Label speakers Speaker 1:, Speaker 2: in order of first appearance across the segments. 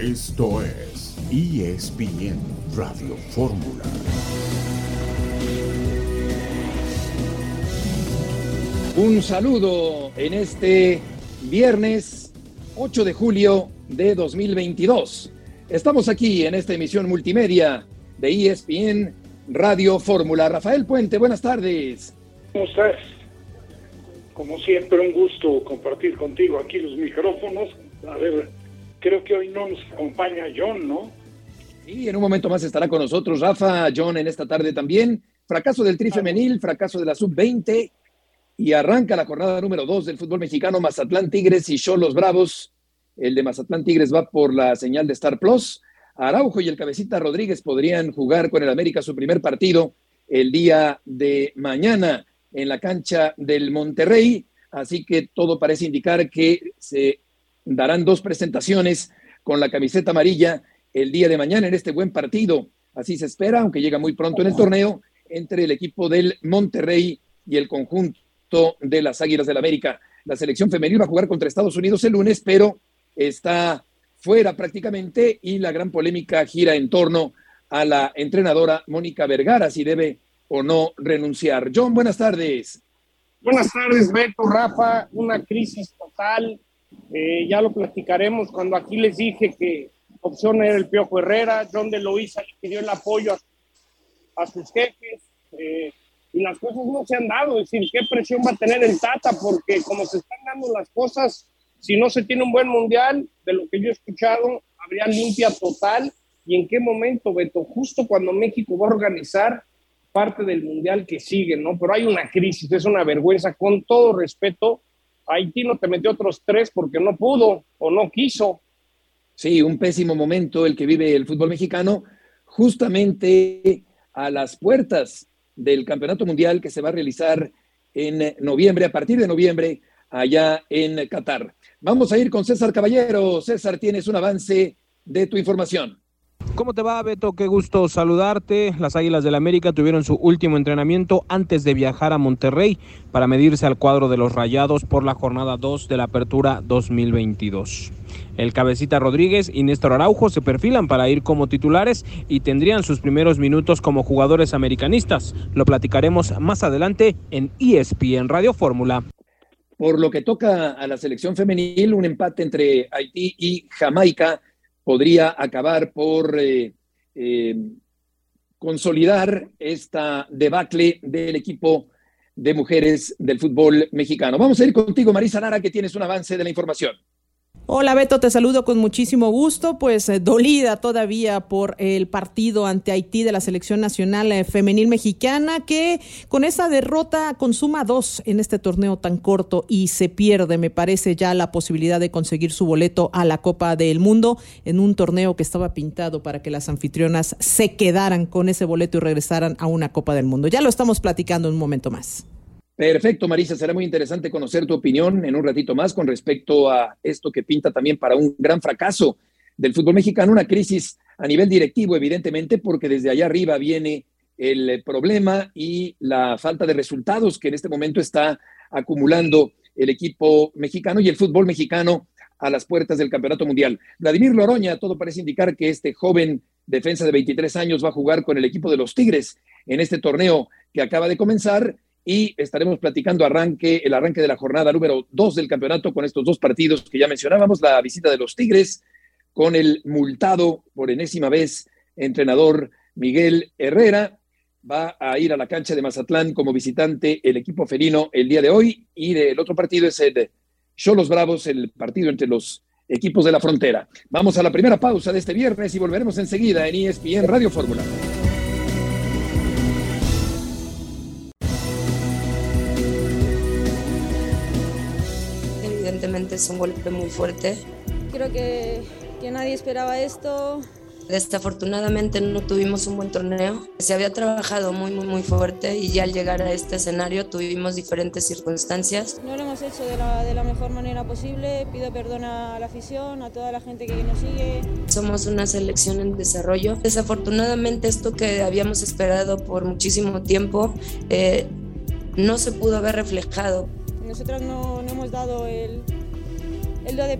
Speaker 1: Esto es ESPN Radio Fórmula.
Speaker 2: Un saludo en este viernes 8 de julio de 2022. Estamos aquí en esta emisión multimedia de ESPN Radio Fórmula. Rafael Puente, buenas tardes.
Speaker 3: ¿Cómo estás? Como siempre, un gusto compartir contigo aquí los micrófonos. A ver, creo que hoy no nos acompaña John, ¿no?
Speaker 2: Y en un momento más estará con nosotros Rafa, John en esta tarde también. Fracaso del tri femenil, fracaso de la sub-20 y arranca la jornada número 2 del fútbol mexicano, Mazatlán Tigres y Cholos Bravos. El de Mazatlán Tigres va por la señal de Star Plus. Araujo y el cabecita Rodríguez podrían jugar con el América su primer partido el día de mañana en la cancha del Monterrey. Así que todo parece indicar que se darán dos presentaciones con la camiseta amarilla el día de mañana en este buen partido. Así se espera, aunque llega muy pronto en el torneo, entre el equipo del Monterrey y el conjunto de las Águilas del la América. La selección femenil va a jugar contra Estados Unidos el lunes, pero está fuera prácticamente y la gran polémica gira en torno a la entrenadora Mónica Vergara, si debe o no renunciar. John, buenas tardes.
Speaker 4: Buenas tardes, Beto, Rafa. Una crisis total. Eh, ya lo platicaremos cuando aquí les dije que opción era el Piojo Herrera. John de Loíza le pidió el apoyo a, sus jefes. Eh, y las cosas no se han dado. Es decir, ¿qué presión va a tener el Tata? Porque como se están dando las cosas, si no se tiene un buen mundial, de lo que yo he escuchado, habría limpia total. ¿Y en qué momento, Beto? Justo cuando México va a organizar parte del mundial que sigue, ¿no? Pero hay una crisis, es una vergüenza. Con todo respeto, Haití no te metió otros tres porque no pudo o no quiso.
Speaker 2: Sí, un pésimo momento el que vive el fútbol mexicano, justamente a las puertas del Campeonato Mundial que se va a realizar en noviembre, a partir de noviembre, allá en Qatar. Vamos a ir con César Caballero. César, tienes un avance de tu información.
Speaker 5: ¿Cómo te va, Beto? Qué gusto saludarte. Las Águilas del América tuvieron su último entrenamiento antes de viajar a Monterrey para medirse al cuadro de los Rayados por la jornada 2 de la Apertura 2022. El cabecita Rodríguez y Néstor Araujo se perfilan para ir como titulares y tendrían sus primeros minutos como jugadores americanistas. Lo platicaremos más adelante en ESPN Radio Fórmula.
Speaker 2: Por lo que toca a la selección femenil, un empate entre Haití y Jamaica podría acabar por eh, eh, consolidar esta debacle del equipo de mujeres del fútbol mexicano. Vamos a ir contigo, Marisa Nara, que tienes un avance de la información.
Speaker 6: Hola Beto, te saludo con muchísimo gusto, pues eh, dolida todavía por el partido ante Haití de la selección nacional eh, femenil mexicana que con esa derrota consuma dos en este torneo tan corto y se pierde, me parece ya la posibilidad de conseguir su boleto a la Copa del Mundo en un torneo que estaba pintado para que las anfitrionas se quedaran con ese boleto y regresaran a una Copa del Mundo. Ya lo estamos platicando en un momento más.
Speaker 2: Perfecto, Marisa. Será muy interesante conocer tu opinión en un ratito más con respecto a esto que pinta también para un gran fracaso del fútbol mexicano, una crisis a nivel directivo, evidentemente, porque desde allá arriba viene el problema y la falta de resultados que en este momento está acumulando el equipo mexicano y el fútbol mexicano a las puertas del Campeonato Mundial. Vladimir Loroña, todo parece indicar que este joven defensa de 23 años va a jugar con el equipo de los Tigres en este torneo que acaba de comenzar y estaremos platicando arranque, el arranque de la jornada número dos del campeonato con estos dos partidos que ya mencionábamos, la visita de los Tigres con el multado por enésima vez entrenador Miguel Herrera. Va a ir a la cancha de Mazatlán como visitante el equipo felino el día de hoy y el otro partido es el Cholos Bravos, el partido entre los equipos de la frontera. Vamos a la primera pausa de este viernes y volveremos enseguida en ESPN Radio Fórmula.
Speaker 7: Es un golpe muy fuerte.
Speaker 8: Creo que, que nadie esperaba esto.
Speaker 7: Desafortunadamente no tuvimos un buen torneo. Se había trabajado muy, muy, muy fuerte y ya al llegar a este escenario tuvimos diferentes circunstancias.
Speaker 8: No lo hemos hecho de la, de la mejor manera posible. Pido perdón a la afición, a toda la gente que nos sigue.
Speaker 7: Somos una selección en desarrollo. Desafortunadamente esto que habíamos esperado por muchísimo tiempo eh, no se pudo haber reflejado.
Speaker 8: Nosotros no, no hemos dado el, de.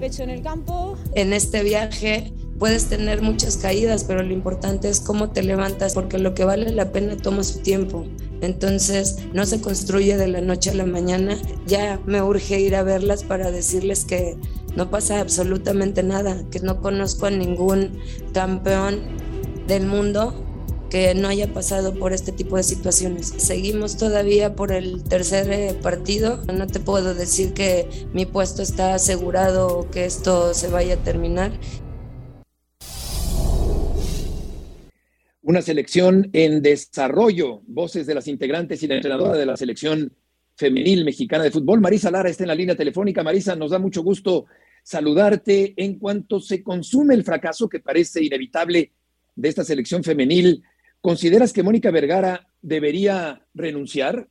Speaker 8: En
Speaker 7: este viaje puedes tener muchas caídas, pero lo importante es cómo te levantas, porque lo que vale la pena toma su tiempo. Entonces no se construye de la noche a la mañana. Ya me urge ir a verlas para decirles que no pasa absolutamente nada, que no conozco a ningún campeón del mundo que no haya pasado por este tipo de situaciones. Seguimos todavía por el tercer eh, partido. No te puedo decir que mi puesto está asegurado o que esto se vaya a terminar.
Speaker 2: Una selección en desarrollo. Voces de las integrantes y la entrenadora de la selección femenil mexicana de fútbol. Marisa Lara está en la línea telefónica. Marisa, nos da mucho gusto saludarte en cuanto se consume el fracaso que parece inevitable de esta selección femenil. ¿Consideras que Mónica Vergara debería renunciar?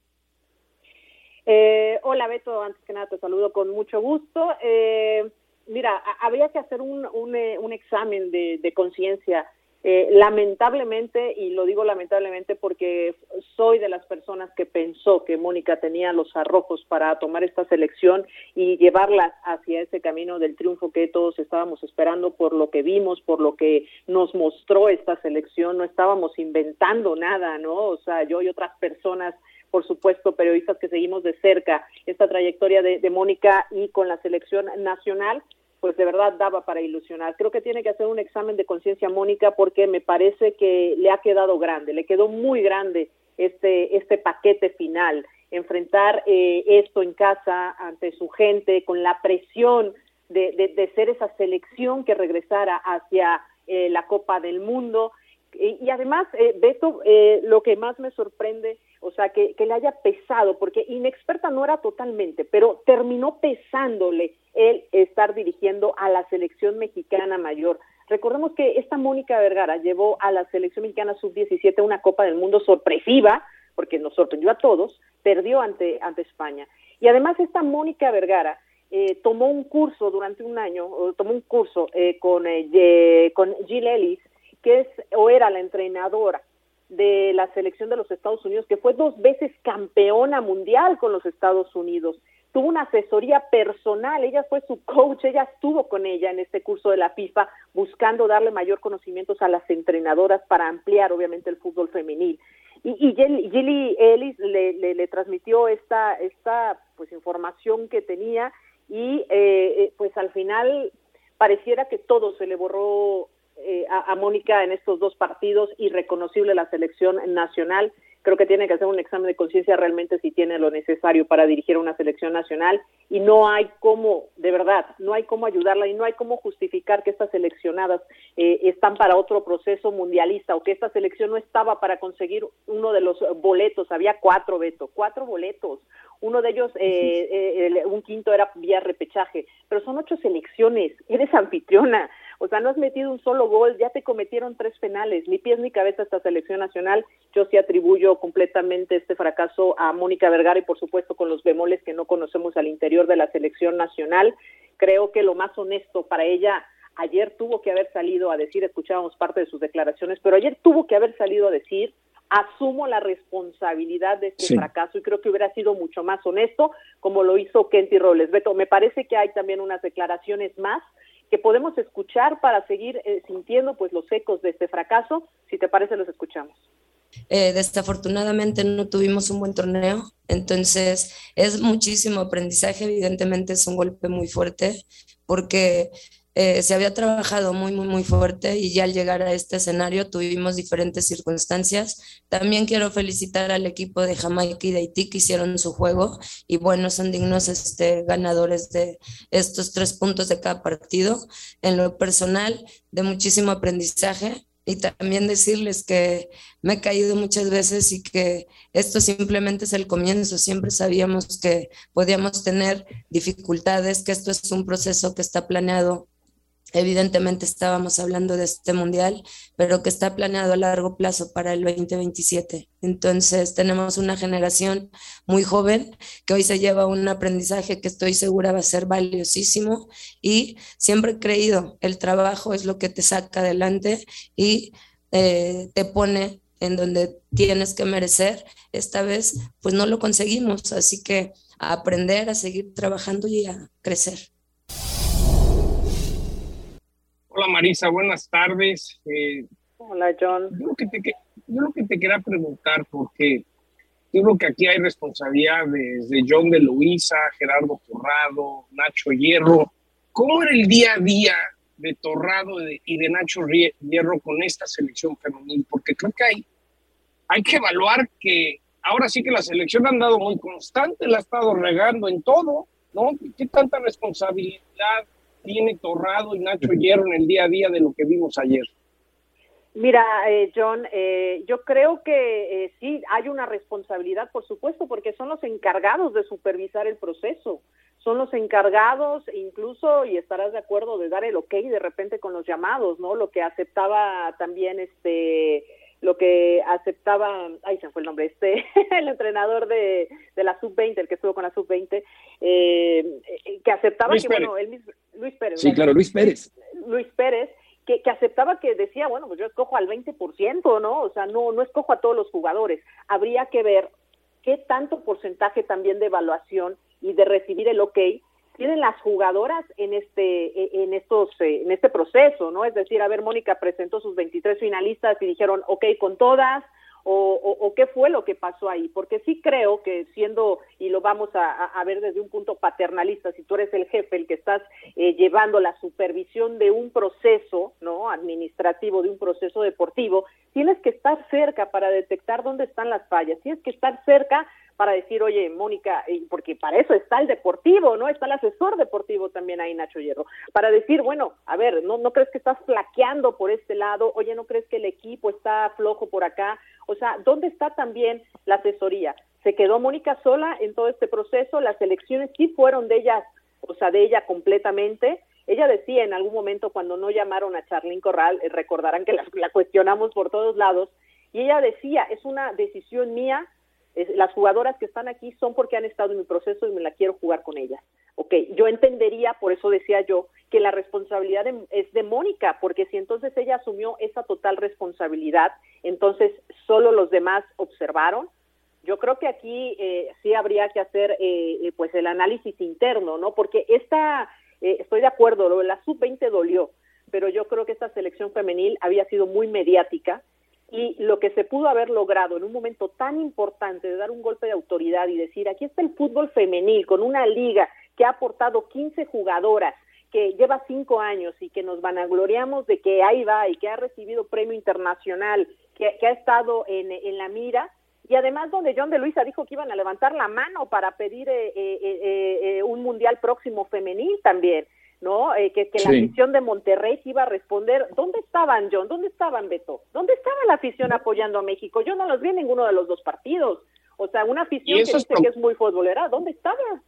Speaker 9: Eh, hola Beto, antes que nada te saludo con mucho gusto. Eh, mira, habría que hacer un, un, eh, un examen de, de conciencia eh, lamentablemente, y lo digo lamentablemente porque soy de las personas que pensó que Mónica tenía los arrojos para tomar esta selección y llevarla hacia ese camino del triunfo que todos estábamos esperando por lo que vimos, por lo que nos mostró esta selección. No estábamos inventando nada, ¿no? O sea, yo y otras personas por supuesto, periodistas que seguimos de cerca esta trayectoria de, de Mónica y con la selección nacional, pues de verdad daba para ilusionar. Creo que tiene que hacer un examen de conciencia Mónica porque me parece que le ha quedado grande, le quedó muy grande este, este paquete final, enfrentar eh, esto en casa ante su gente con la presión de, de, ser esa selección que regresara hacia eh, la Copa del Mundo. Y, y además, eh, Beto, eh, lo que más me sorprende o sea, que, que, le haya pesado, porque inexperta no era totalmente, pero terminó pesándole el estar dirigiendo a la selección mexicana mayor. Recordemos que esta Mónica Vergara llevó a la selección mexicana sub-17 una Copa del Mundo sorpresiva, porque nos sorprendió a todos, perdió ante, ante España. Y además esta Mónica Vergara eh, tomó un curso durante un año, tomó un curso eh, con, eh, con Jill Ellis, que es o era la entrenadora de la selección de los Estados Unidos, que fue dos veces campeona mundial con los Estados Unidos. Tuvo una asesoría personal, ella fue su coach, ella estuvo con ella en este curso de la FIFA buscando darle mayor conocimientos a las entrenadoras para ampliar obviamente el fútbol femenil. Y, y Gilly Ellis le, le, le, transmitió esta, esta pues información que tenía y eh, eh pues al final pareciera que todo se le borró eh, a, a Mónica en estos dos partidos, irreconocible la selección nacional. Creo que tiene que hacer un examen de conciencia realmente si tiene lo necesario para dirigir una selección nacional y no hay cómo, de verdad, no hay cómo ayudarla y no hay cómo justificar que estas seleccionadas eh, están para otro proceso mundialista o que esta selección no estaba para conseguir uno de los boletos. Había cuatro, Beto, cuatro boletos. Uno de ellos, eh, eh, un quinto era vía repechaje, pero son ocho selecciones. Eres anfitriona o sea, no has metido un solo gol, ya te cometieron tres penales, ni pies ni cabeza esta selección nacional. Yo sí atribuyo completamente este fracaso a Mónica Vergara y por supuesto con los bemoles que no conocemos al interior de la selección nacional. Creo que lo más honesto para ella ayer tuvo que haber salido a decir, escuchábamos parte de sus declaraciones, pero ayer tuvo que haber salido a decir, asumo la responsabilidad de este sí. fracaso y creo que hubiera sido mucho más honesto como lo hizo Kenty Robles. Beto, me parece que hay también unas declaraciones más que podemos escuchar para seguir eh, sintiendo pues los ecos de este fracaso. Si te parece, los escuchamos.
Speaker 7: Eh, desafortunadamente no tuvimos un buen torneo, entonces es muchísimo aprendizaje, evidentemente es un golpe muy fuerte porque eh, se había trabajado muy, muy, muy fuerte y ya al llegar a este escenario tuvimos diferentes circunstancias. También quiero felicitar al equipo de Jamaica y de Haití que hicieron su juego y bueno, son dignos este, ganadores de estos tres puntos de cada partido. En lo personal, de muchísimo aprendizaje, y también decirles que me he caído muchas veces y que esto simplemente es el comienzo. Siempre sabíamos que podíamos tener dificultades, que esto es un proceso que está planeado Evidentemente estábamos hablando de este mundial, pero que está planeado a largo plazo para el 2027. Entonces tenemos una generación muy joven que hoy se lleva un aprendizaje que estoy segura va a ser valiosísimo y siempre he creído, el trabajo es lo que te saca adelante y eh, te pone en donde tienes que merecer. Esta vez pues no lo conseguimos, así que aprender, a seguir trabajando y a crecer.
Speaker 4: Hola Marisa, buenas tardes.
Speaker 9: Eh, Hola John.
Speaker 4: Yo lo, que te, yo lo que te quería preguntar, porque yo creo que aquí hay responsabilidades de John de Luisa, Gerardo Torrado, Nacho Hierro. ¿Cómo era el día a día de Torrado y de Nacho Hierro con esta selección femenil? Porque creo que hay, hay que evaluar que ahora sí que la selección ha andado muy constante, la ha estado regando en todo, ¿no? ¿Qué tanta responsabilidad tiene Torrado y Nacho Hierro en el día a día de lo que vimos ayer?
Speaker 9: Mira, eh, John, eh, yo creo que eh, sí hay una responsabilidad, por supuesto, porque son los encargados de supervisar el proceso, son los encargados incluso, y estarás de acuerdo, de dar el ok de repente con los llamados, ¿no? Lo que aceptaba también este lo que aceptaba, ay, se fue el nombre, este, el entrenador de, de la sub-20, el que estuvo con la sub-20, eh, que aceptaba que, bueno, él mismo, Luis Pérez.
Speaker 2: Sí, claro, Luis Pérez.
Speaker 9: Luis Pérez, que, que, aceptaba que decía, bueno, pues yo escojo al 20%, ¿no? O sea, no, no escojo a todos los jugadores. Habría que ver qué tanto porcentaje también de evaluación y de recibir el ok tienen las jugadoras en este en estos eh, en este proceso, ¿no? Es decir, a ver, Mónica presentó sus 23 finalistas y dijeron, ok, con todas, o, qué fue lo que pasó ahí, porque sí creo que siendo, y lo vamos a, ver desde un punto paternalista, si tú eres el jefe, el que estás eh, llevando la supervisión de un proceso, ¿no? Administrativo, de un proceso deportivo, tienes que estar cerca para detectar dónde están las fallas, tienes que estar cerca para decir, oye, Mónica, porque para eso está el deportivo, ¿no? Está el asesor deportivo también ahí, Nacho Hierro, para decir, bueno, a ver, ¿no, no crees que estás flaqueando por este lado? Oye, ¿no crees que el equipo está flojo por acá? O sea, ¿dónde está también la asesoría? Se quedó Mónica sola en todo este proceso, las elecciones sí fueron de ella, o sea, de ella completamente. Ella decía en algún momento cuando no llamaron a Charlín Corral, eh, recordarán que la cuestionamos por todos lados, y ella decía, es una decisión mía las jugadoras que están aquí son porque han estado en mi proceso y me la quiero jugar con ellas. Ok, yo entendería, por eso decía yo, que la responsabilidad es de Mónica, porque si entonces ella asumió esa total responsabilidad, entonces solo los demás observaron. Yo creo que aquí eh, sí habría que hacer eh, eh, pues el análisis interno, ¿no? Porque esta, estoy de acuerdo, la sub-20 dolió, pero yo creo que esta selección femenil había sido muy mediática y lo que se pudo haber logrado en un momento tan importante de dar un golpe de autoridad y decir, aquí está el fútbol femenil con una liga que ha aportado 15 jugadoras, que lleva cinco años y que nos vanagloriamos de que ahí va y que ha recibido premio internacional, que, ha estado en, la mira, y además donde John de Luisa dijo que iban a levantar la mano para pedir eh, eh, eh, un mundial próximo femenil también. ¿No? Eh, que, la afición de Monterrey iba a responder, ¿dónde estaban, John? ¿Dónde estaban, Beto? ¿Dónde estaba la afición apoyando a México? Yo no los vi en ninguno de los dos partidos. O sea, una afición que dice que es muy futbolera, ¿dónde estaba?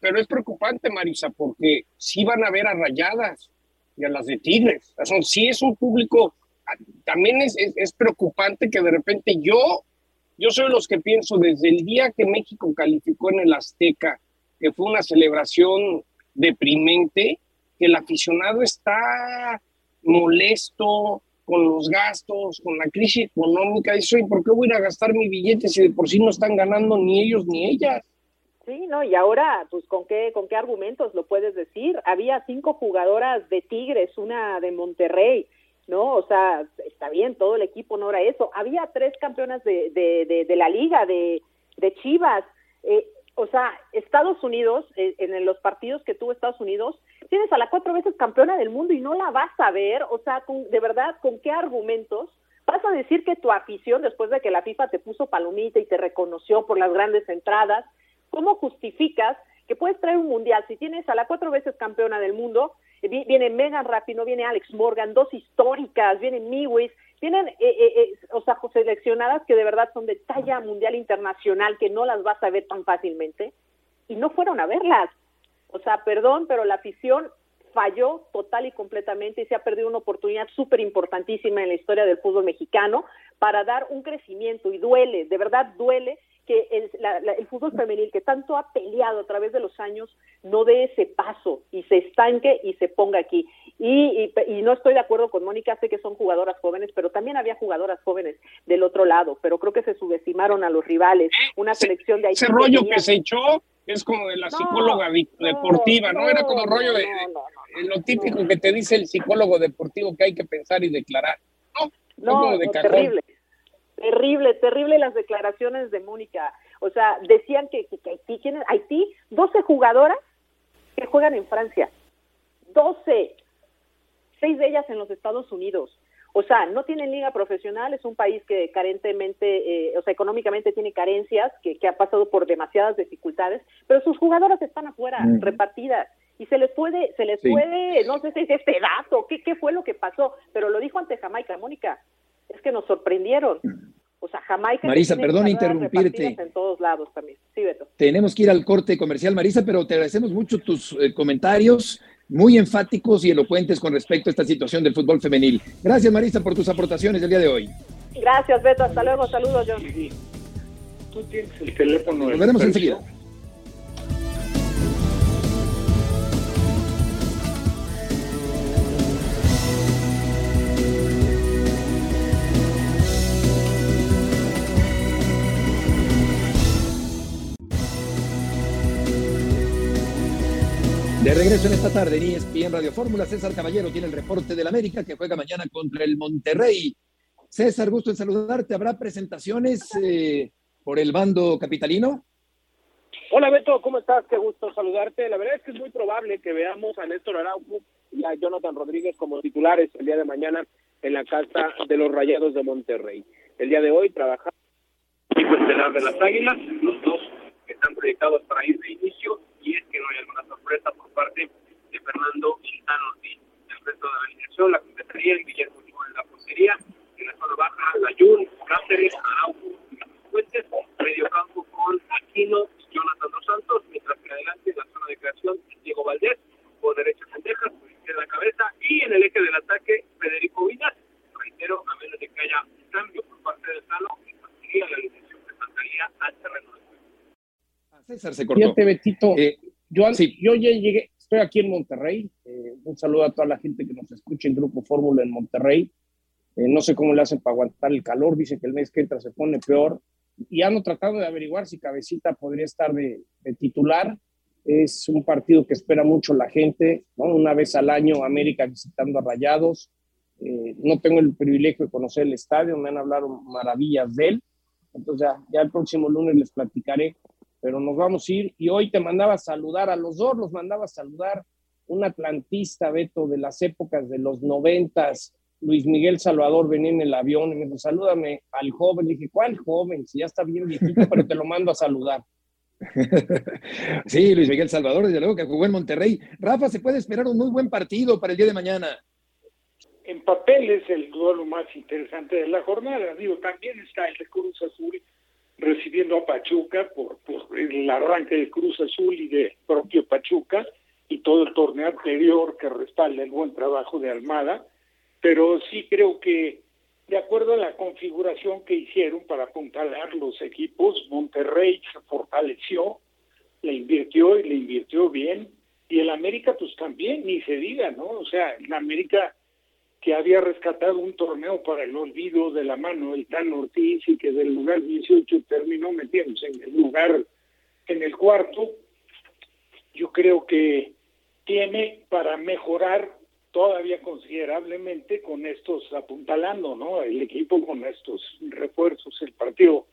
Speaker 4: Pero es preocupante, Marisa, porque sí van a ver a Rayadas y a las de Tigres. O sea, sí es un público, también es, es, preocupante que de repente yo, yo soy los que pienso desde el día que México calificó en el Azteca, que fue una celebración deprimente, el aficionado está molesto con los gastos, con la crisis económica, dice, ¿y por qué voy a gastar mi billete si de por sí no están ganando ni ellos ni ellas?
Speaker 9: Sí, no, y ahora, pues, ¿con qué, ¿con qué argumentos lo puedes decir? Había cinco jugadoras de Tigres, una de Monterrey, ¿no? O sea, está bien, todo el equipo no era eso. Había tres campeonas de, de, de, la liga, de, de Chivas. Eh, o sea, Estados Unidos, eh, en los partidos que tuvo Estados Unidos, tienes a la cuatro veces campeona del mundo y no la vas a ver, o sea, de verdad, ¿con qué argumentos? Vas a decir que tu afición, después de que la FIFA te puso palomita y te reconoció por las grandes entradas, ¿cómo justificas que puedes traer un mundial si tienes a la cuatro veces campeona del mundo? Eh, viene Megan Rapino, viene Alex Morgan, dos históricas, viene Miwis, tienen, eh, eh, eh, o sea, seleccionadas que de verdad son de talla mundial internacional, que no las vas a ver tan fácilmente, y no fueron a verlas. O sea, perdón, pero la afición falló total y completamente y se ha perdido una oportunidad súper importantísima en la historia del fútbol mexicano para dar un crecimiento y duele, de verdad duele que el, el, fútbol femenil que tanto ha peleado a través de los años no dé ese paso y se estanque y se ponga aquí. Y, y, no estoy de acuerdo con Mónica, sé que son jugadoras jóvenes, pero también había jugadoras jóvenes del otro lado, pero creo que se subestimaron a los rivales. Una selección de ahí.
Speaker 4: Ese rollo que se echó es como de la psicóloga deportiva, no, Era como rollo de, lo típico que te dice el psicólogo deportivo que hay que pensar y declarar.
Speaker 9: No, no, terrible. Terrible, terrible las declaraciones de Mónica. O sea, decían que, que, Haití, tiene Haití, 12 jugadoras que juegan en Francia. 12. Seis de ellas en los Estados Unidos. O sea, no tienen liga profesional, es un país que carentemente, eh, o sea, económicamente tiene carencias, que, que, ha pasado por demasiadas dificultades, pero sus jugadoras están afuera, repartidas, y se les puede, se les puede, no sé si es este dato, ¿qué, qué fue lo que pasó, pero lo dijo ante Jamaica, Mónica, es que nos sorprendieron. O sea, Jamaica.
Speaker 2: Marisa, perdón interrumpirte.
Speaker 9: En todos lados también. Sí, Beto.
Speaker 2: Tenemos que ir al corte comercial, Marisa, pero te agradecemos mucho tus eh, comentarios muy enfáticos y elocuentes con respecto a esta situación del fútbol femenil. Gracias, Marisa, por tus aportaciones del día de hoy.
Speaker 9: Gracias, Beto. Hasta luego. Saludos, John.
Speaker 3: Tú tienes el teléfono.
Speaker 2: Nos veremos enseguida. Regreso en esta tarde en ESPN Radio Fórmula, César Caballero tiene el reporte del América que juega mañana contra el Monterrey. César, gusto en saludarte. ¿Habrá presentaciones eh, por el bando capitalino?
Speaker 10: Hola Beto, ¿cómo estás? Qué gusto saludarte. La verdad es que es muy probable que veamos a Néstor Araujo y a Jonathan Rodríguez como titulares el día de mañana en la casa de los Rayados de Monterrey. El día de hoy trabajamos equipo estelar de las Águilas, los dos que están proyectados para ir de inicio y es que no hay alguna sorpresa por parte de Fernando Quintana Ortiz. El resto de la alineación la completaría el Guillermo Ochoa en la portería, en la zona baja Layún, Cáceres, Araujo, Fuentes, medio campo con Aquino y Jonathan Dos Santos, mientras que adelante en la zona de creación Diego Valdés, por derecha Sendejas, por izquierda Cabeza y en el eje del ataque Federico Vidas. Reitero, a menos de que haya un cambio por parte del Sano, sería la alineación que faltaría al terreno de
Speaker 2: César se cortó.
Speaker 4: Betito. Eh, yo, yo ya llegué, estoy aquí en Monterrey. Eh, un saludo a toda la gente que nos escucha en Grupo Fórmula en Monterrey. Eh, no sé cómo le hacen para aguantar el calor. Dicen que el mes que entra se pone peor. Y ando tratando de averiguar si Cabecita podría estar de, titular. Es un partido que espera mucho la gente, ¿no? Una vez al año América visitando a Rayados. no tengo el privilegio de conocer el estadio, me han hablado maravillas de él. Entonces ya, ya el próximo lunes les platicaré pero nos vamos a ir. Y hoy te mandaba a saludar, a los dos los mandaba a saludar un atlantista, Beto, de las épocas de los noventas, Luis Miguel Salvador venía en el avión y me dijo, salúdame al joven. dije, ¿cuál joven? Si ya está bien viejito, pero te lo mando a saludar.
Speaker 2: Sí, Luis Miguel Salvador, desde luego que jugó en Monterrey. Rafa, se puede esperar un muy buen partido para el día de mañana.
Speaker 3: En papel es el duelo más interesante de la jornada. Digo, también está el Cruz Azul recibiendo a Pachuca por el arranque de Cruz Azul y de propio Pachuca y todo el torneo anterior que respalda el buen trabajo de Almada, pero sí creo que de acuerdo a la configuración que hicieron para apuntalar los equipos, Monterrey se fortaleció, le invirtió y le invirtió bien, y el América pues también, ni se diga, ¿no? O sea, el América que había rescatado un torneo para el olvido de la mano del Tan Ortiz y que del lugar 18 terminó metiéndose en el lugar, en el cuarto, yo creo que tiene para mejorar todavía considerablemente con estos apuntalando, ¿no? El equipo con estos refuerzos, el partido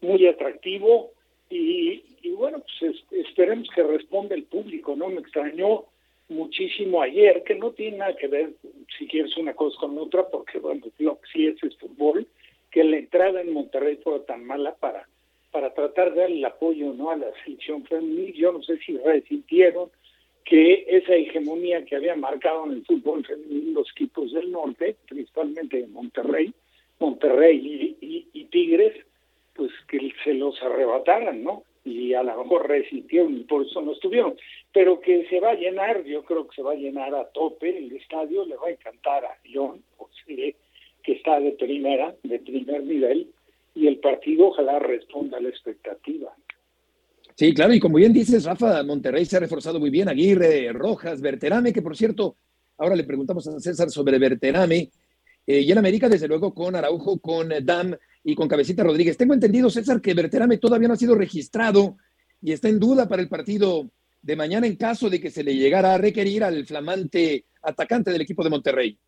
Speaker 3: muy atractivo y, bueno, pues esperemos que responda el público, ¿no? Me extrañó muchísimo ayer, que no tiene nada que ver, si quieres, una cosa con otra, porque bueno, lo que sí es el fútbol, que la entrada en Monterrey fue tan mala para, para tratar de darle el apoyo ¿no? a la selección femenil. Yo no sé si resintieron que esa hegemonía que había marcado en el fútbol femenil los equipos del norte, principalmente Monterrey, Monterrey y, Tigres, pues que se los arrebataran, ¿no? y a lo mejor resintieron y por eso no estuvieron. Pero que se va a llenar, yo creo que se va a llenar a tope el estadio, le va a encantar a León, que está de primera, de primer nivel, y el partido ojalá responda a la expectativa.
Speaker 2: Sí, claro, y como bien dices, Rafa, Monterrey se ha reforzado muy bien, Aguirre, Rojas, Berterame, que por cierto, ahora le preguntamos a César sobre Berterame, eh, y en América, desde luego, con Araujo, con Dam, y con Cabecita Rodríguez. Tengo entendido, César, que Berterame todavía no ha sido registrado y está en duda para el partido de mañana en caso de que se le llegara a requerir al flamante atacante del equipo de Monterrey.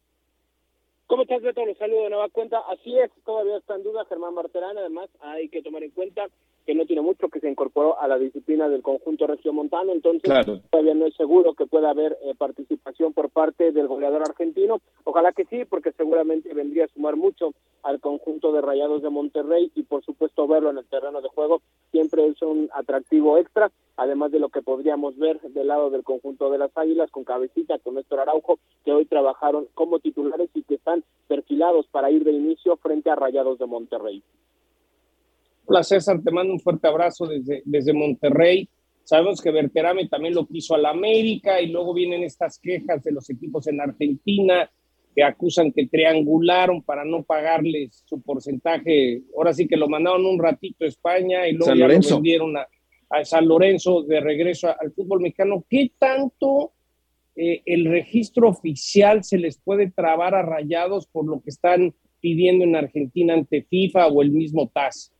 Speaker 10: ¿Cómo estás, Beto? Los saludo de nueva cuenta. Así es, todavía está en duda Germán Marterán. Además, hay que tomar en cuenta que no tiene mucho que se incorporó a la disciplina del conjunto regiomontano, entonces todavía no es seguro que pueda haber eh, participación por parte del goleador argentino. Ojalá que sí, porque seguramente vendría a sumar mucho al conjunto de Rayados de Monterrey y por supuesto verlo en el terreno de juego siempre es un atractivo extra, además de lo que podríamos ver del lado del conjunto de las Águilas con Cabecita, con Néstor Araujo, que hoy trabajaron como titulares y que están perfilados para ir de inicio frente a Rayados de Monterrey.
Speaker 4: Hola César, te mando un fuerte abrazo desde, desde Monterrey. Sabemos que Berterame también lo quiso a la América y luego vienen estas quejas de los equipos en Argentina que acusan que triangularon para no pagarles su porcentaje. Ahora sí que lo mandaron un ratito a España y luego ya lo vendieron a, a, San Lorenzo de regreso al fútbol mexicano. ¿Qué tanto eh, el registro oficial se les puede trabar a rayados por lo que están pidiendo en Argentina ante FIFA o el mismo TAS?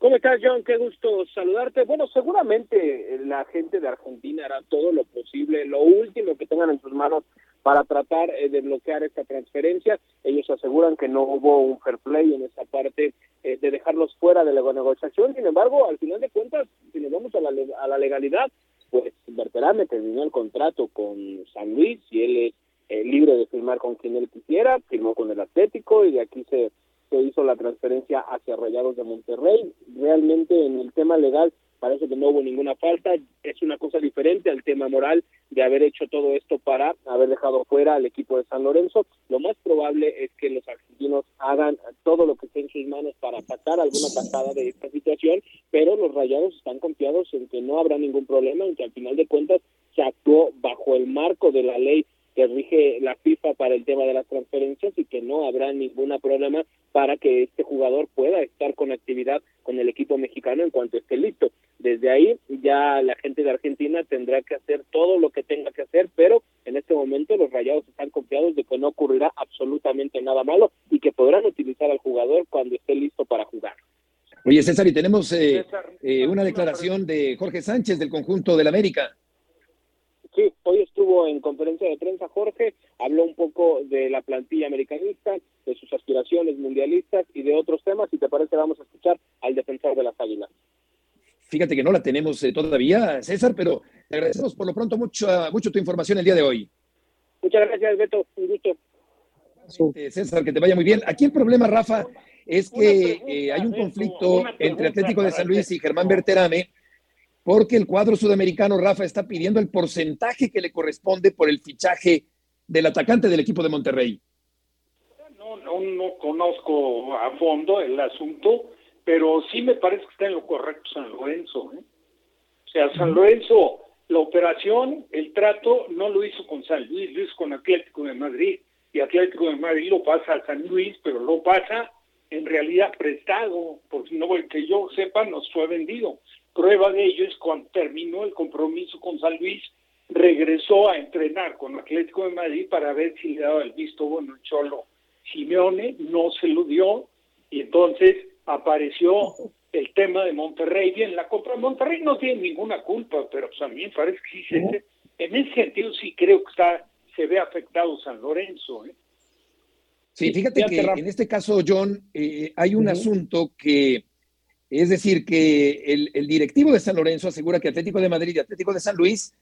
Speaker 10: ¿Cómo estás, John? Qué gusto saludarte. Bueno, seguramente la gente de Argentina hará todo lo posible, lo último que tengan en sus manos para tratar eh, de bloquear esta transferencia. Ellos aseguran que no hubo un fair play en esa parte eh, de dejarlos fuera de la negociación. Sin embargo, al final de cuentas, si nos vamos a la, a la legalidad, pues Berterame terminó el contrato con San Luis y él es eh, libre de firmar con quien él quisiera, firmó con el Atlético y de aquí se se hizo la transferencia hacia Rayados de Monterrey. Realmente en el tema legal parece que no hubo ninguna falta, es una cosa diferente al tema moral de haber hecho todo esto para haber dejado fuera al equipo de San Lorenzo. Lo más probable es que los argentinos hagan todo lo que esté en sus manos para sacar alguna tajada de esta situación, pero los rayados están confiados en que no habrá ningún problema, en que al final de cuentas se actuó bajo el marco de la ley que rige la FIFA para el tema de las transferencias y que no habrá ningún problema para que este jugador pueda estar con actividad con el equipo mexicano en cuanto esté listo. Desde ahí ya la gente de Argentina tendrá que hacer todo lo que tenga que hacer, pero en este momento los rayados están confiados de que no ocurrirá absolutamente nada malo y que podrán utilizar al jugador cuando esté listo para jugar.
Speaker 2: Oye, César, y tenemos eh, eh, una declaración de Jorge Sánchez del conjunto del América.
Speaker 10: Sí, hoy estuvo en conferencia de prensa Jorge, habló un poco de la plantilla americanista, de sus aspiraciones mundialistas y de otros temas. Si te parece, vamos a escuchar al defensor de las Águilas.
Speaker 2: Fíjate que no la tenemos eh, todavía, César, pero te agradecemos por lo pronto mucho, mucho tu información el día de hoy.
Speaker 10: Muchas gracias, Beto. Un gusto.
Speaker 2: César, que te vaya muy bien. Aquí el problema, Rafa, es que eh, hay un conflicto entre Atlético de San Luis y Germán Berterame porque el cuadro sudamericano, Rafa, está pidiendo el porcentaje que le corresponde por el fichaje del atacante del equipo de Monterrey.
Speaker 3: No, no, no conozco a fondo el asunto, pero sí me parece que está en lo correcto San Lorenzo. ¿eh? O sea, San Lorenzo, la operación, el trato, no lo hizo con San Luis, lo hizo con Atlético de Madrid. Y Atlético de Madrid lo pasa a San Luis, pero lo pasa en realidad prestado, porque no que yo sepa, nos fue vendido. Prueba de ello es cuando terminó el compromiso con San Luis, regresó a entrenar con Atlético de Madrid para ver si le daba el visto bueno el Cholo Simeone, no se lo dio, y entonces apareció el tema de Monterrey. Bien, la Copa Monterrey no tiene ninguna culpa, pero pues a mí me parece que sí, se, en ese sentido sí creo que está, se ve afectado San Lorenzo. ¿eh?
Speaker 2: Sí, fíjate que en este caso, John, eh, hay un asunto que es decir, que el, directivo de San Lorenzo asegura que Atlético de Madrid y Atlético de San Luis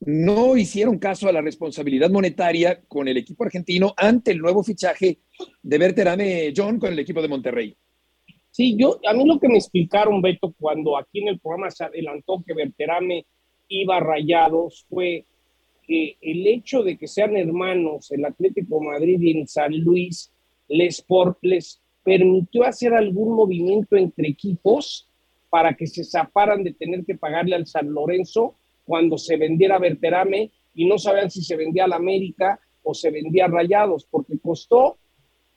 Speaker 2: no hicieron caso a la responsabilidad monetaria con el equipo argentino ante el nuevo fichaje de Berterame John con el equipo de Monterrey.
Speaker 4: Sí, yo, a mí lo que me explicaron, Beto, cuando aquí en el programa se adelantó que Berterame iba a rayados fue que el hecho de que sean hermanos el Atlético de Madrid y en San Luis les, por, les permitió hacer algún movimiento entre equipos para que se zaparan de tener que pagarle al San Lorenzo cuando se vendiera Berterame y no sabían si se vendía al América o se vendía a Rayados, porque costó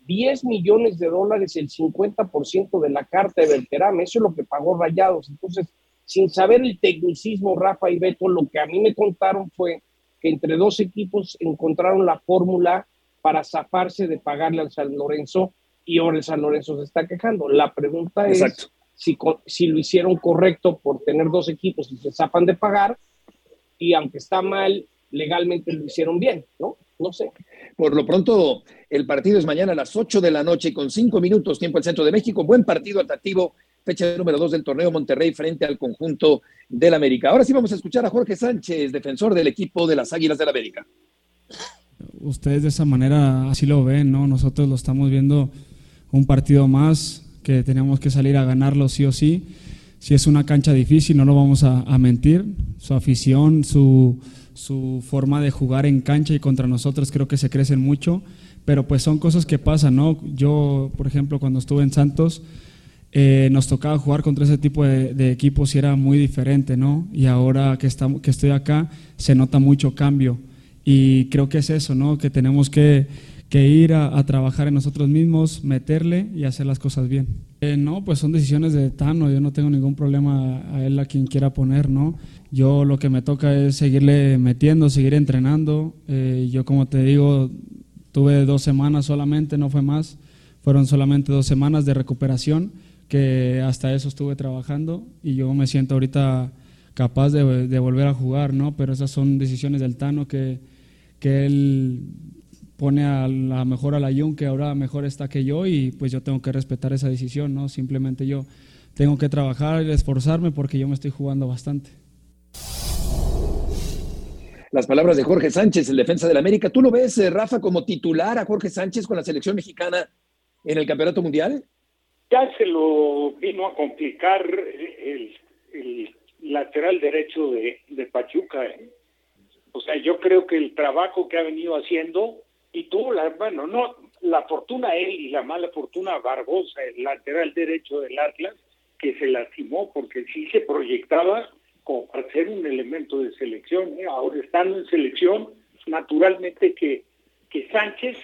Speaker 4: 10 millones de dólares el 50% de la carta de Berterame, eso es lo que pagó Rayados. Entonces, sin saber el tecnicismo, Rafa y Beto, lo que a mí me contaron fue que entre dos equipos encontraron la fórmula para zafarse de pagarle al San Lorenzo y ahora el San Lorenzo se está quejando. La pregunta es, si, si lo hicieron correcto por tener dos equipos y se zapan de pagar, y aunque está mal, legalmente lo hicieron bien, ¿no? No sé.
Speaker 2: Por lo pronto, el partido es mañana a las 8 de la noche con 5 minutos tiempo al centro de México. Buen partido atractivo, fecha número 2 del torneo Monterrey frente al conjunto del América. Ahora sí vamos a escuchar a Jorge Sánchez, defensor del equipo de las Águilas del América.
Speaker 11: Ustedes de esa manera así lo ven, ¿no? Nosotros lo estamos viendo un partido más que tenemos que salir a ganarlo sí o sí. Si es una cancha difícil, no lo vamos a, mentir. Su afición, su, su forma de jugar en cancha y contra nosotros creo que se crecen mucho, pero pues son cosas que pasan, ¿no? Yo, por ejemplo, cuando estuve en Santos, eh, nos tocaba jugar contra ese tipo de, equipos y era muy diferente, ¿no? Y ahora que, estamos, que estoy acá, se nota mucho cambio. Y creo que es eso, ¿no? Que tenemos que, que ir a, trabajar en nosotros mismos, meterle y hacer las cosas bien. Eh, no, pues son decisiones de Tano, yo no tengo ningún problema a él a quien quiera poner, ¿no? Yo lo que me toca es seguirle metiendo, seguir entrenando. Eh, yo como te digo, tuve dos semanas solamente, no fue más, fueron solamente dos semanas de recuperación, que hasta eso estuve trabajando y yo me siento ahorita capaz de, de volver a jugar, ¿no? Pero esas son decisiones del Tano que, que él pone a la mejor a la Jun, que ahora mejor está que yo, y pues yo tengo que respetar esa decisión, ¿no? Simplemente yo tengo que trabajar y esforzarme porque yo me estoy jugando bastante.
Speaker 2: Las palabras de Jorge Sánchez, el defensa del América. ¿Tú lo ves, eh, Rafa, como titular a Jorge Sánchez con la selección mexicana en el Campeonato Mundial?
Speaker 3: Ya se lo vino a complicar el, lateral derecho de, de Pachuca. ¿eh? O sea, yo creo que el trabajo que ha venido haciendo y tuvo la, bueno, no, la fortuna él y la mala fortuna Barbosa, el lateral derecho del Atlas, que se lastimó porque sí se proyectaba como para ser un elemento de selección. ¿eh? Ahora estando en selección, naturalmente que, que Sánchez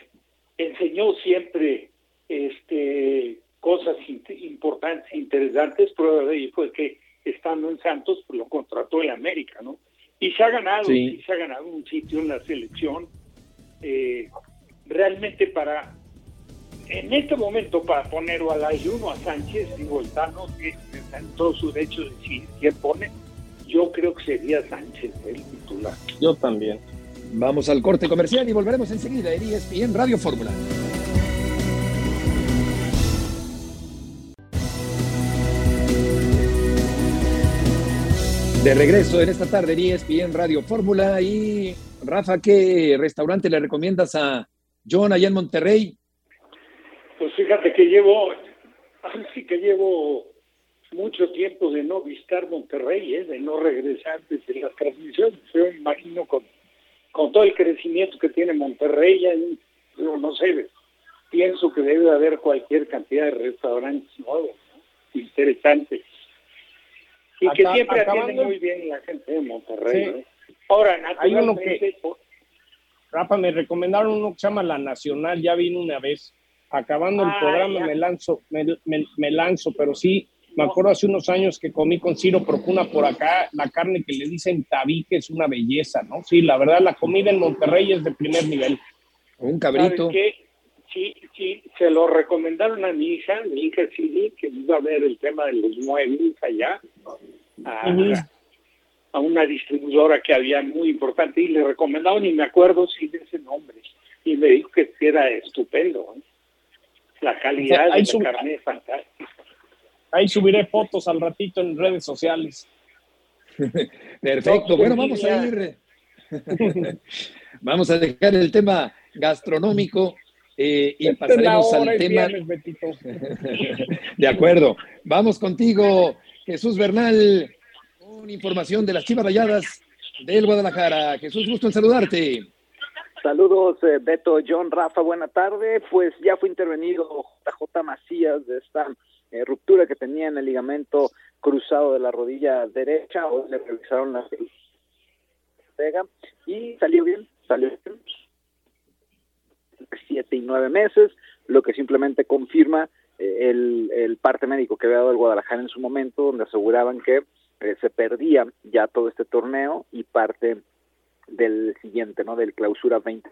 Speaker 3: enseñó siempre este cosas importantes, interesantes, prueba de ello fue que estando en Santos, pues lo contrató el América, ¿no? Y se ha ganado, sí. se ha ganado un sitio en la selección eh, realmente para, en este momento, para poner al ayuno a Sánchez, digo, está en todo su derecho de decir quién pone, yo creo que sería Sánchez el titular.
Speaker 4: Yo también.
Speaker 2: Vamos al corte comercial y volveremos enseguida en ESPN Radio Fórmula. De regreso en esta tarde en ESPN Radio Fórmula y Rafa, ¿qué restaurante le recomiendas a John allá en Monterrey?
Speaker 3: Pues fíjate que llevo, sí que llevo mucho tiempo de no visitar Monterrey, ¿eh? de no regresar desde las transmisiones. Yo imagino con, con todo el crecimiento que tiene Monterrey, ya, no sé, pienso que debe haber cualquier cantidad de restaurantes nuevos, interesantes. Y que siempre atienden muy bien la gente de Monterrey. Ahora,
Speaker 4: hay uno que. Rafa, me recomendaron uno que se llama La Nacional, ya vino una vez. Acabando el ah, programa me lanzo, me, lanzo, pero sí, me acuerdo hace unos años que comí con Ciro Procuna por acá, la carne que le dicen tabique es una belleza, ¿no? Sí, la verdad, la comida en Monterrey es de primer nivel.
Speaker 2: Un cabrito.
Speaker 3: Sí, sí, se lo recomendaron a mi hija, mi hija sí, que iba a ver el tema de los muebles allá a una distribuidora que había muy importante y le recomendaron, y me acuerdo sí de ese nombre, y me dijo que era estupendo. ¿eh? La calidad de la carne es fantástica.
Speaker 4: Ahí subiré fotos al ratito en redes sociales.
Speaker 2: Perfecto, bueno, vamos a ir. vamos a dejar el tema gastronómico eh, y pasaremos al tema. de acuerdo, vamos contigo, Jesús Bernal información de las Chivas Rayadas del Guadalajara. Jesús, gusto en saludarte.
Speaker 12: Saludos, eh, Beto, John, Rafa, buena tarde. Pues ya fue intervenido JJ Macías de esta eh, ruptura que tenía en el ligamento cruzado de la rodilla derecha. Hoy le revisaron la pega y salió bien, salió bien. Siete y nueve meses, lo que simplemente confirma eh, el, el parte médico que había dado el Guadalajara en su momento, donde aseguraban que eh, se perdía ya todo este torneo y parte del siguiente, ¿no? Del clausura 20.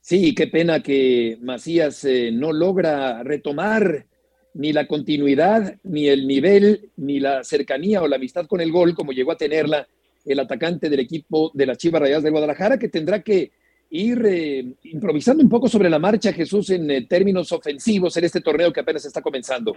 Speaker 2: Sí, qué pena que Macías eh, no logra retomar ni la continuidad, ni el nivel, ni la cercanía o la amistad con el gol como llegó a tenerla el atacante del equipo de las Chivas Rayadas de Guadalajara, que tendrá que ir eh, improvisando un poco sobre la marcha, Jesús, en eh, términos ofensivos en este torneo que apenas está comenzando.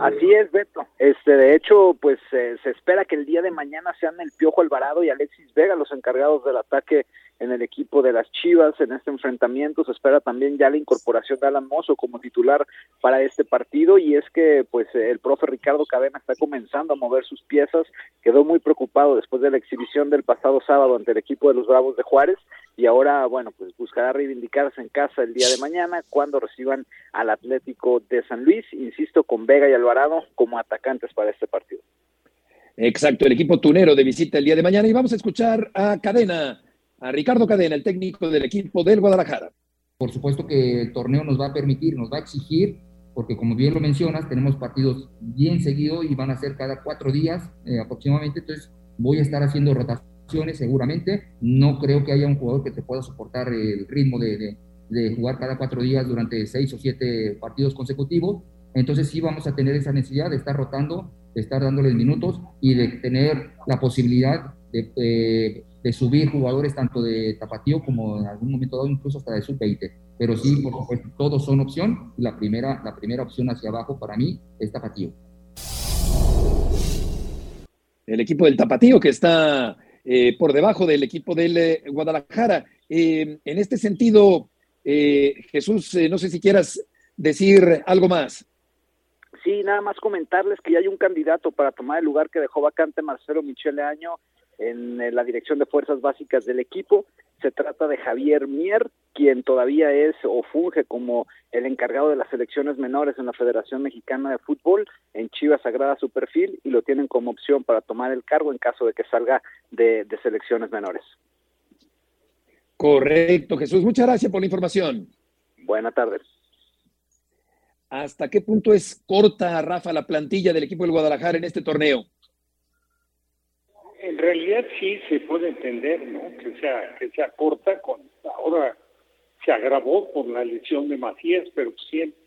Speaker 12: Así es, Beto. Este, de hecho, pues eh, se espera que el día de mañana sean el Piojo Alvarado y Alexis Vega los encargados del ataque en el equipo de las Chivas en este enfrentamiento. Se espera también ya la incorporación de Alan Mozo como titular para este partido y es que pues el profe Ricardo Cadena está comenzando a mover sus piezas. Quedó muy preocupado después de la exhibición del pasado sábado ante el equipo de los Bravos de Juárez y ahora, bueno, pues buscará reivindicarse en casa el día de mañana cuando reciban al Atlético de San Luis, insisto, con Vega y Alvarado como atacantes para este partido.
Speaker 2: Exacto, el equipo tunero de visita el día de mañana y vamos a escuchar a Cadena a Ricardo Cadena, el técnico del equipo del Guadalajara.
Speaker 13: Por supuesto que el torneo nos va a permitir, nos va a exigir, porque como bien lo mencionas, tenemos partidos bien seguidos y van a ser cada cuatro días eh, aproximadamente, entonces voy a estar haciendo rotaciones seguramente. No creo que haya un jugador que te pueda soportar el ritmo de, de jugar cada cuatro días durante seis o siete partidos consecutivos. Entonces sí vamos a tener esa necesidad de estar rotando, de estar dándoles minutos y de tener la posibilidad de eh, de subir jugadores tanto de tapatío como en algún momento dado incluso hasta de sub-20. Pero sí, por supuesto, todos son opción. La primera, la primera opción hacia abajo para mí es tapatío.
Speaker 2: El equipo del tapatío que está eh, por debajo del equipo del eh, Guadalajara. Eh, en este sentido, Jesús, no sé si quieras decir algo más.
Speaker 12: Sí, nada más comentarles que ya hay un candidato para tomar el lugar que dejó vacante Marcelo Michele Año en eh, la dirección de fuerzas básicas del equipo. Se trata de Javier Mier, quien todavía es o funge como el encargado de las selecciones menores en la Federación Mexicana de Fútbol. En Chivas agrada su perfil y lo tienen como opción para tomar el cargo en caso de que salga de, de selecciones menores.
Speaker 2: Correcto, Jesús. Muchas gracias por la información.
Speaker 12: Buenas tardes.
Speaker 2: ¿Hasta qué punto es corta, Rafa, la plantilla del equipo del Guadalajara en este torneo?
Speaker 3: En realidad sí se puede entender, ¿no? Que sea, que sea corta, con ahora se agravó por la lesión de Macías, pero siempre,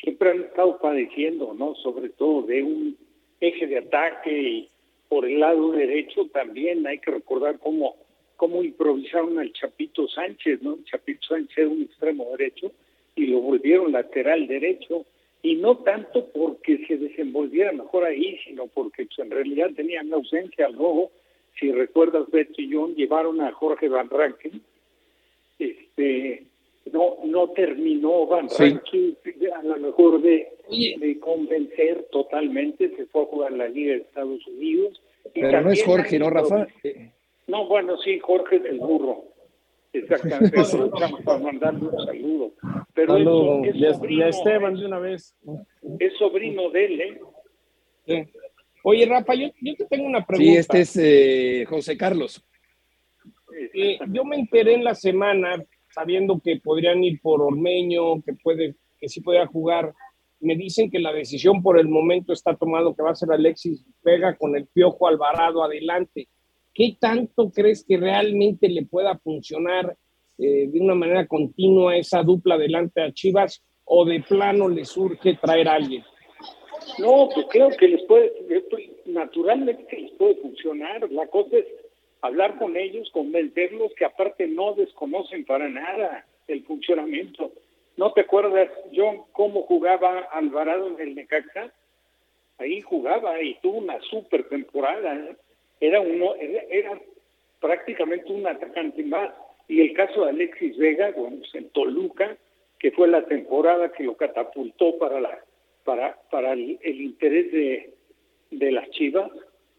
Speaker 3: siempre han estado padeciendo, ¿no? Sobre todo de un eje de ataque y por el lado derecho también hay que recordar cómo, cómo improvisaron al Chapito Sánchez, ¿no? Chapito Sánchez era un extremo derecho y lo volvieron lateral derecho y no tanto porque se desenvolviera mejor ahí, sino porque en realidad tenían ausencia al robo si recuerdas, Beto y John llevaron a Jorge Van Ranken, este, no, no terminó Van Ranken a lo mejor de, de, convencer totalmente, se fue a jugar la Liga de Estados Unidos.
Speaker 2: Pero no es Jorge, ¿no, Rafa?
Speaker 3: No, bueno, sí, Jorge del Burro. Exactamente, para mandarle un saludo. Pero
Speaker 4: es, sobrino, Esteban de una vez.
Speaker 3: Es sobrino de él, ¿eh?
Speaker 4: Sí. Oye, Rafa, yo, te tengo una pregunta.
Speaker 2: Sí, este es eh, José Carlos.
Speaker 4: Eh, yo me enteré en la semana, sabiendo que podrían ir por Ormeño, que puede, que sí podría jugar. Me dicen que la decisión por el momento está tomado, que va a ser Alexis Vega con el Piojo Alvarado adelante. ¿Qué tanto crees que realmente le pueda funcionar eh, de una manera continua esa dupla adelante a Chivas o de plano le surge traer a alguien?
Speaker 3: No, pues creo que les puede, naturalmente que les puede funcionar. La cosa es hablar con ellos, convencerlos que aparte no desconocen para nada el funcionamiento. ¿No te acuerdas, John, cómo jugaba Alvarado en el Necaxa? Ahí jugaba y tuvo una super temporada. ¿eh? Era uno, era, prácticamente un atacante más. Y el caso de Alexis Vega, bueno, pues en Toluca, que fue la temporada que lo catapultó para la para, para el, interés de, de las Chivas,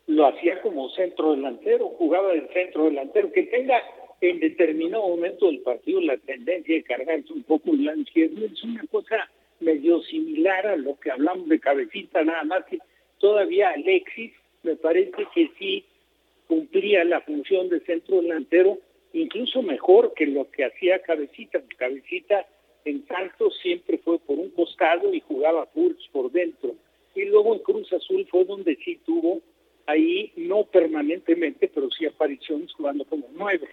Speaker 3: lo hacía como centro delantero, jugaba del centro delantero, que tenga en determinado momento del partido la tendencia de cargarse un poco el lado izquierdo, es una cosa medio similar a lo que hablamos de cabecita, nada más que todavía Alexis me parece que sí cumplía la función de centro delantero incluso mejor que lo que hacía Cabecita. Cabecita en tanto siempre fue por un costado y jugaba Pulse por dentro. Y luego en Cruz Azul fue donde sí tuvo ahí, no permanentemente, pero sí apariciones jugando como nueve.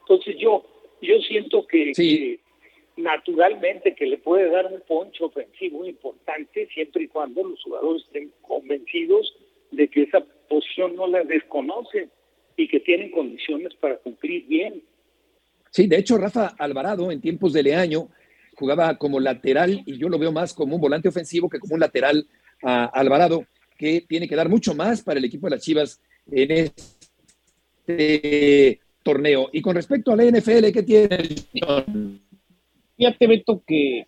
Speaker 3: Entonces yo, yo siento que, naturalmente que le puede dar un poncho ofensivo importante siempre y cuando los jugadores estén convencidos de que esa posición no la desconocen y que tienen condiciones para cumplir bien.
Speaker 2: Sí, de hecho, Rafa Alvarado en tiempos de Leaño jugaba como lateral y yo lo veo más como un volante ofensivo que como un lateral a Alvarado, que tiene que dar mucho más para el equipo de las Chivas en este torneo. Y con respecto a la NFL, ¿qué tiene?
Speaker 4: Fíjate, Beto, que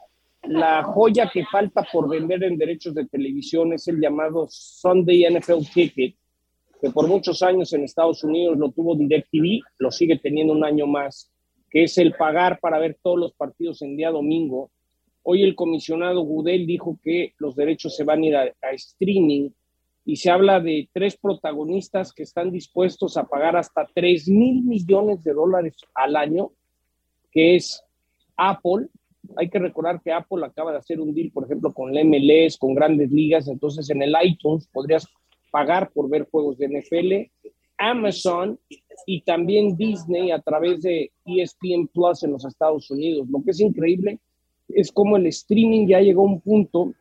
Speaker 4: la joya que falta por vender en derechos de televisión es el llamado Sunday NFL Ticket, que por muchos años en Estados Unidos lo tuvo DirecTV, lo sigue teniendo un año más, que es el pagar para ver todos los partidos en día domingo. Hoy el comisionado Gudel dijo que los derechos se van a ir a, a streaming y se habla de tres protagonistas que están dispuestos a pagar hasta 3 mil millones de dólares al año, que es Apple. Hay que recordar que Apple acaba de hacer un deal, por ejemplo, con la MLS, con grandes ligas, entonces en el iTunes podrías pagar por ver juegos de NFL, Amazon y también Disney a través de ESPN Plus en los Estados Unidos. Lo que es increíble es como el streaming ya llegó a un punto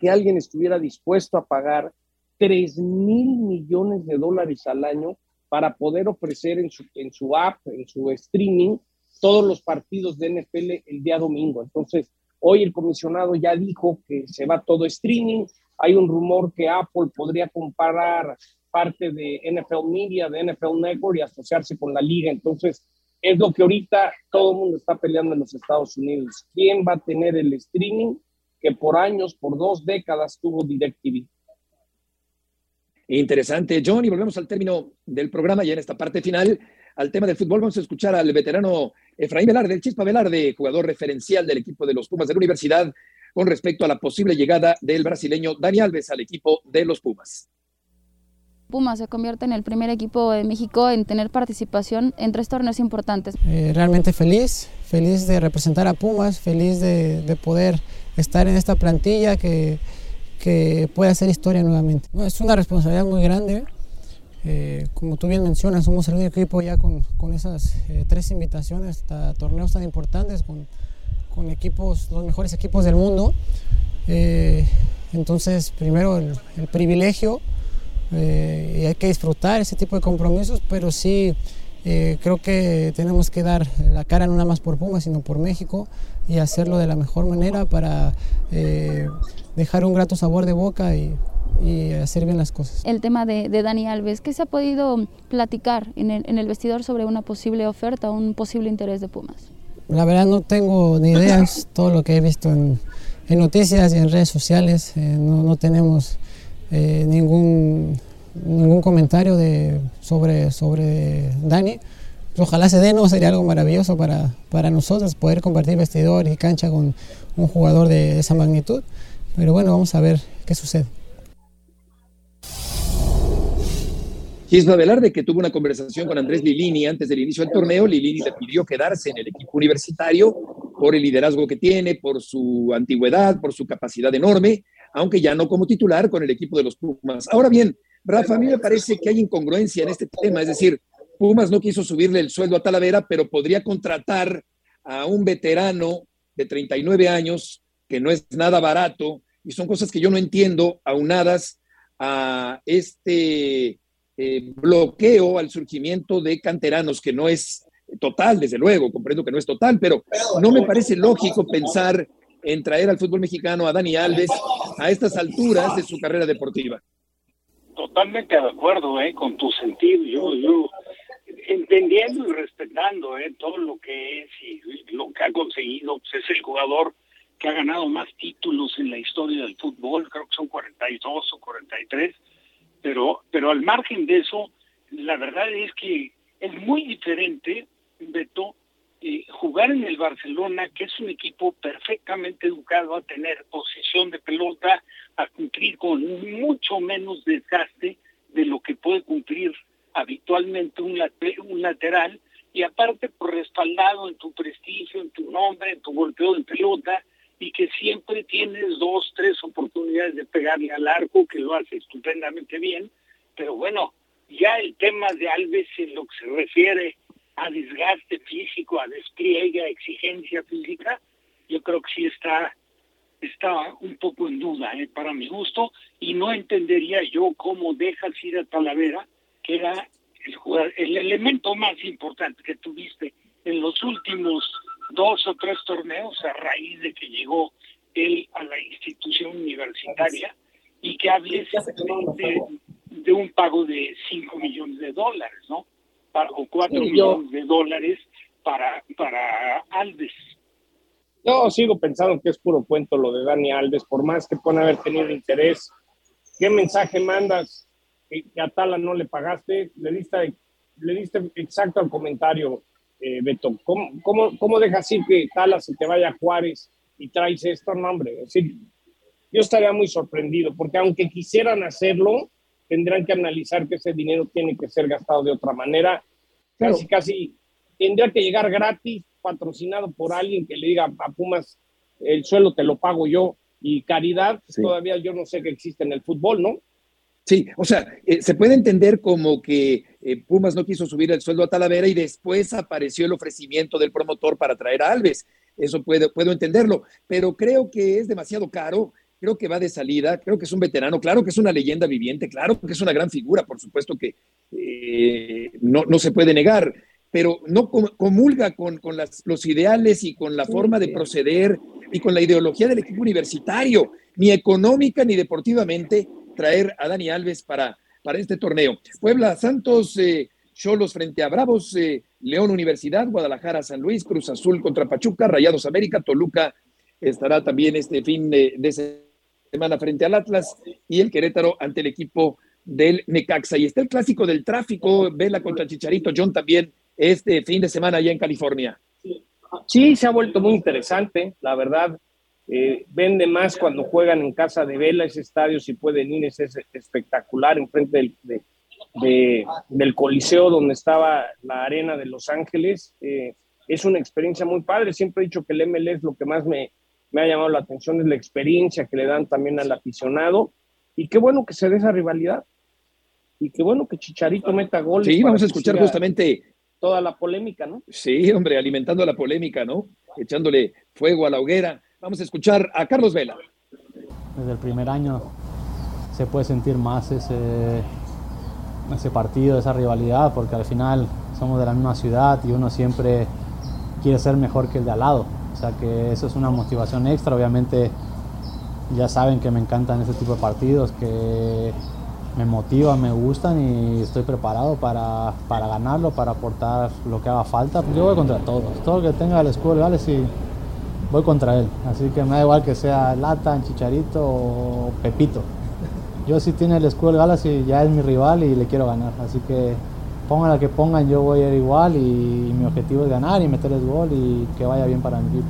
Speaker 4: que alguien estuviera dispuesto a pagar 3 mil millones de dólares al año para poder ofrecer en su, en su app, en su streaming, todos los partidos de NFL el día domingo. Entonces, hoy el comisionado ya dijo que se va todo streaming. Hay un rumor que Apple podría comparar parte de NFL Media, de NFL Network y asociarse con la liga. Entonces, es lo que ahorita todo el mundo está peleando en los Estados Unidos. ¿Quién va a tener el streaming que por años, por dos décadas tuvo DirecTV?
Speaker 2: Interesante, John, y volvemos al término del programa ya en esta parte final, al tema del fútbol. Vamos a escuchar al veterano Efraín Velarde, el Chispa Velarde, jugador referencial del equipo de los Pumas de la Universidad, con respecto a la posible llegada del brasileño Dani Alves al equipo de los Pumas.
Speaker 14: Pumas se convierte en el primer equipo de México en tener participación en tres torneos importantes.
Speaker 15: Eh, realmente feliz, feliz de representar a Pumas, feliz de, de poder estar en esta plantilla que, que puede hacer historia nuevamente. Es una responsabilidad muy grande. Eh, como tú bien mencionas, somos el único equipo ya con, con esas eh, tres invitaciones a torneos tan importantes, con, con, equipos, los mejores equipos del mundo. Eh, entonces, primero el, el privilegio eh, y hay que disfrutar ese tipo de compromisos, pero sí eh, creo que tenemos que dar la cara no nada más por Pumas, sino por México y hacerlo de la mejor manera para eh, dejar un grato sabor de boca y, y, hacer bien las cosas.
Speaker 14: El tema de, de Dani Alves, ¿qué se ha podido platicar en el, en el, vestidor sobre una posible oferta, un posible interés de Pumas?
Speaker 15: La verdad no tengo ni ideas, todo lo que he visto en, noticias y en redes sociales, eh, no, no, tenemos eh, ningún, ningún comentario de, sobre, sobre Dani. Ojalá se dé, no sería algo maravilloso para, para nosotros poder compartir vestidor y cancha con un jugador de esa magnitud. Pero bueno, vamos a ver qué sucede.
Speaker 2: Gisla Velarde, que tuvo una conversación con Andrés Lilini antes del inicio del torneo, Lilini le pidió quedarse en el equipo universitario por el liderazgo que tiene, por su antigüedad, por su capacidad enorme, aunque ya no como titular con el equipo de los Pumas. Ahora bien, Rafa, a mí me parece que hay incongruencia en este tema, es decir, Pumas no quiso subirle el sueldo a Talavera, pero podría contratar a un veterano de 39 años, que no es nada barato, y son cosas que yo no entiendo, aunadas a este eh, bloqueo al surgimiento de canteranos, que no es total, desde luego, comprendo que no es total, pero no me parece lógico pensar en traer al fútbol mexicano a Dani Alves a estas alturas de su carrera deportiva.
Speaker 3: Totalmente de acuerdo eh, con tu sentido. Yo, entendiendo y respetando eh, todo lo que es y lo que ha conseguido, pues es el jugador que ha ganado más títulos en la historia del fútbol, creo que son 42 o 43, pero, pero al margen de eso, la verdad es que es muy diferente, Beto, eh, jugar en el Barcelona, que es un equipo perfectamente educado a tener posición de pelota, a cumplir con mucho menos desgaste de lo que puede cumplir habitualmente un, un lateral, y aparte por respaldado en tu prestigio, en tu nombre, en tu golpeo de pelota, y que siempre tienes dos, tres oportunidades de pegarle al arco, que lo hace estupendamente bien, pero bueno, ya el tema de Alves en lo que se refiere a desgaste físico, a despliegue, a exigencia física, yo creo que sí está está un poco en duda ¿eh? para mi gusto y no entendería yo cómo dejas ir a Talavera, que era el, el elemento más importante que tuviste en los últimos dos o tres torneos a raíz de que llegó él a la institución universitaria y que hables de, de, un pago de 5 millones de dólares, ¿no? Para, o 4 millones de dólares para, para Alves.
Speaker 4: Yo sigo pensando que es puro cuento lo de Dani Alves, por más que puedan haber tenido interés. ¿Qué mensaje mandas que a Tala no le pagaste? Le diste, le diste exacto al comentario, eh, Beto. ¿Cómo, cómo, cómo dejas ir que Tala se te vaya a Juárez y traes esto? No, hombre. Es decir, yo estaría muy sorprendido, porque aunque quisieran hacerlo, tendrán que analizar que ese dinero tiene que ser gastado de otra manera. Casi, casi tendría que llegar gratis patrocinado por alguien que le diga a Pumas, el suelo te lo pago yo, y caridad, todavía yo no sé que existe en el fútbol, ¿no?
Speaker 2: Sí, o sea, eh, se puede entender como que eh, Pumas no quiso subir el sueldo a Talavera y después apareció el ofrecimiento del promotor para traer a Alves. Eso puedo, puedo entenderlo, pero creo que es demasiado caro, creo que va de salida, creo que es un veterano, claro que es una leyenda viviente, claro que es una gran figura, por supuesto que eh, no, no se puede negar, pero no comulga con, los ideales y con la forma de proceder y con la ideología del equipo universitario, ni económica ni deportivamente, traer a Dani Alves para, para este torneo. Puebla, Santos, eh, Cholos frente a Bravos, eh, León Universidad, Guadalajara, San Luis, Cruz Azul contra Pachuca, Rayados América, Toluca estará también este fin de, de semana frente al Atlas y el Querétaro ante el equipo del Necaxa. Y está el clásico del tráfico, Vela contra Chicharito, John también este fin de semana allá en California.
Speaker 4: Sí, se ha vuelto muy interesante, la verdad. Eh, vende más cuando juegan en casa de Vela, ese estadio, si pueden ir, es, espectacular, enfrente del, de, del Coliseo donde estaba la arena de Los Ángeles. Eh, es una experiencia muy padre. Siempre he dicho que el MLS lo que más me, me ha llamado la atención es la experiencia que le dan también al aficionado. Y qué bueno que se dé esa rivalidad. Y qué bueno que Chicharito meta goles.
Speaker 2: Sí, vamos a escuchar justamente
Speaker 4: toda la polémica, ¿no?
Speaker 2: Sí, hombre, alimentando la polémica, ¿no? Echándole fuego a la hoguera. Vamos a escuchar a Carlos Vela.
Speaker 16: Desde el primer año se puede sentir más ese, ese partido, esa rivalidad, porque al final somos de la misma ciudad y uno siempre quiere ser mejor que el de al lado. O sea que eso es una motivación extra. Obviamente ya saben que me encantan ese tipo de partidos, que me motiva, me gustan y estoy preparado para, para, ganarlo, para aportar lo que haga falta. Yo voy contra todos, todo el que tenga el escudo legal y voy contra él. Así que me da igual que sea Lata, Chicharito o Pepito. Yo si tiene el escudo legal y ya es mi rival y le quiero ganar. Así que pongan la que pongan, yo voy a ir igual y, y mi objetivo es ganar y meterles gol y que vaya bien para mi equipo.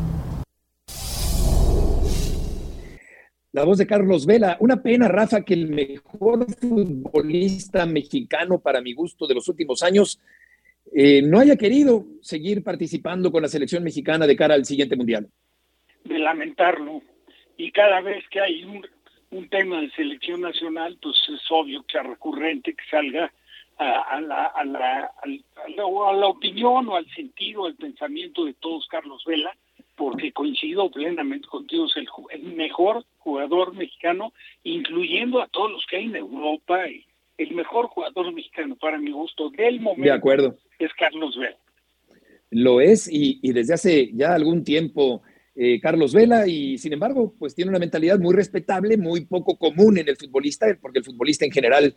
Speaker 2: La voz de Carlos Vela. Una pena, Rafa, que el mejor futbolista mexicano, para mi gusto, de los últimos años, eh, no haya querido seguir participando con la selección mexicana de cara al siguiente mundial.
Speaker 3: De lamentarlo. Y cada vez que hay un, tema de selección nacional, pues es obvio que sea recurrente, que salga a, la, a, la, a la opinión o al sentido, al pensamiento de todos Carlos Vela porque coincido plenamente contigo, es el, mejor jugador mexicano, incluyendo a todos los que hay en Europa, y el mejor jugador mexicano para mi gusto del momento
Speaker 2: de acuerdo.
Speaker 3: es Carlos Vela.
Speaker 2: Lo es y, desde hace ya algún tiempo eh, Carlos Vela y sin embargo pues tiene una mentalidad muy respetable, muy poco común en el futbolista, porque el futbolista en general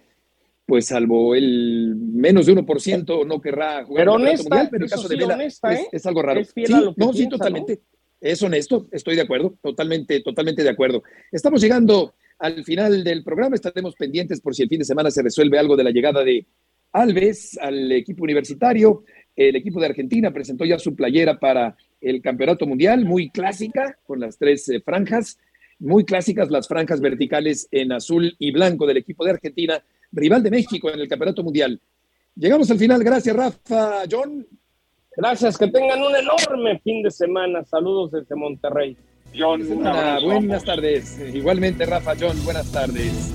Speaker 2: pues salvo el menos de 1% no querrá jugar
Speaker 4: pero honesta, mundial,
Speaker 2: pero
Speaker 4: el caso de Vela
Speaker 2: es, ¿eh? es, algo raro. sí, no, sí, totalmente. Es honesto, estoy de acuerdo, totalmente, totalmente de acuerdo. Estamos llegando al final del programa, estaremos pendientes por si el fin de semana se resuelve algo de la llegada de Alves al equipo universitario. El equipo de Argentina presentó ya su playera para el Campeonato Mundial, muy clásica, con las tres eh, franjas, muy clásicas las franjas verticales en azul y blanco del equipo de Argentina rival de México en el Campeonato Mundial. Llegamos al final. Gracias, Rafa. John.
Speaker 4: Gracias. Que tengan un enorme fin de semana. Saludos desde Monterrey.
Speaker 2: John, buenas tardes. Igualmente, Rafa, John, buenas tardes.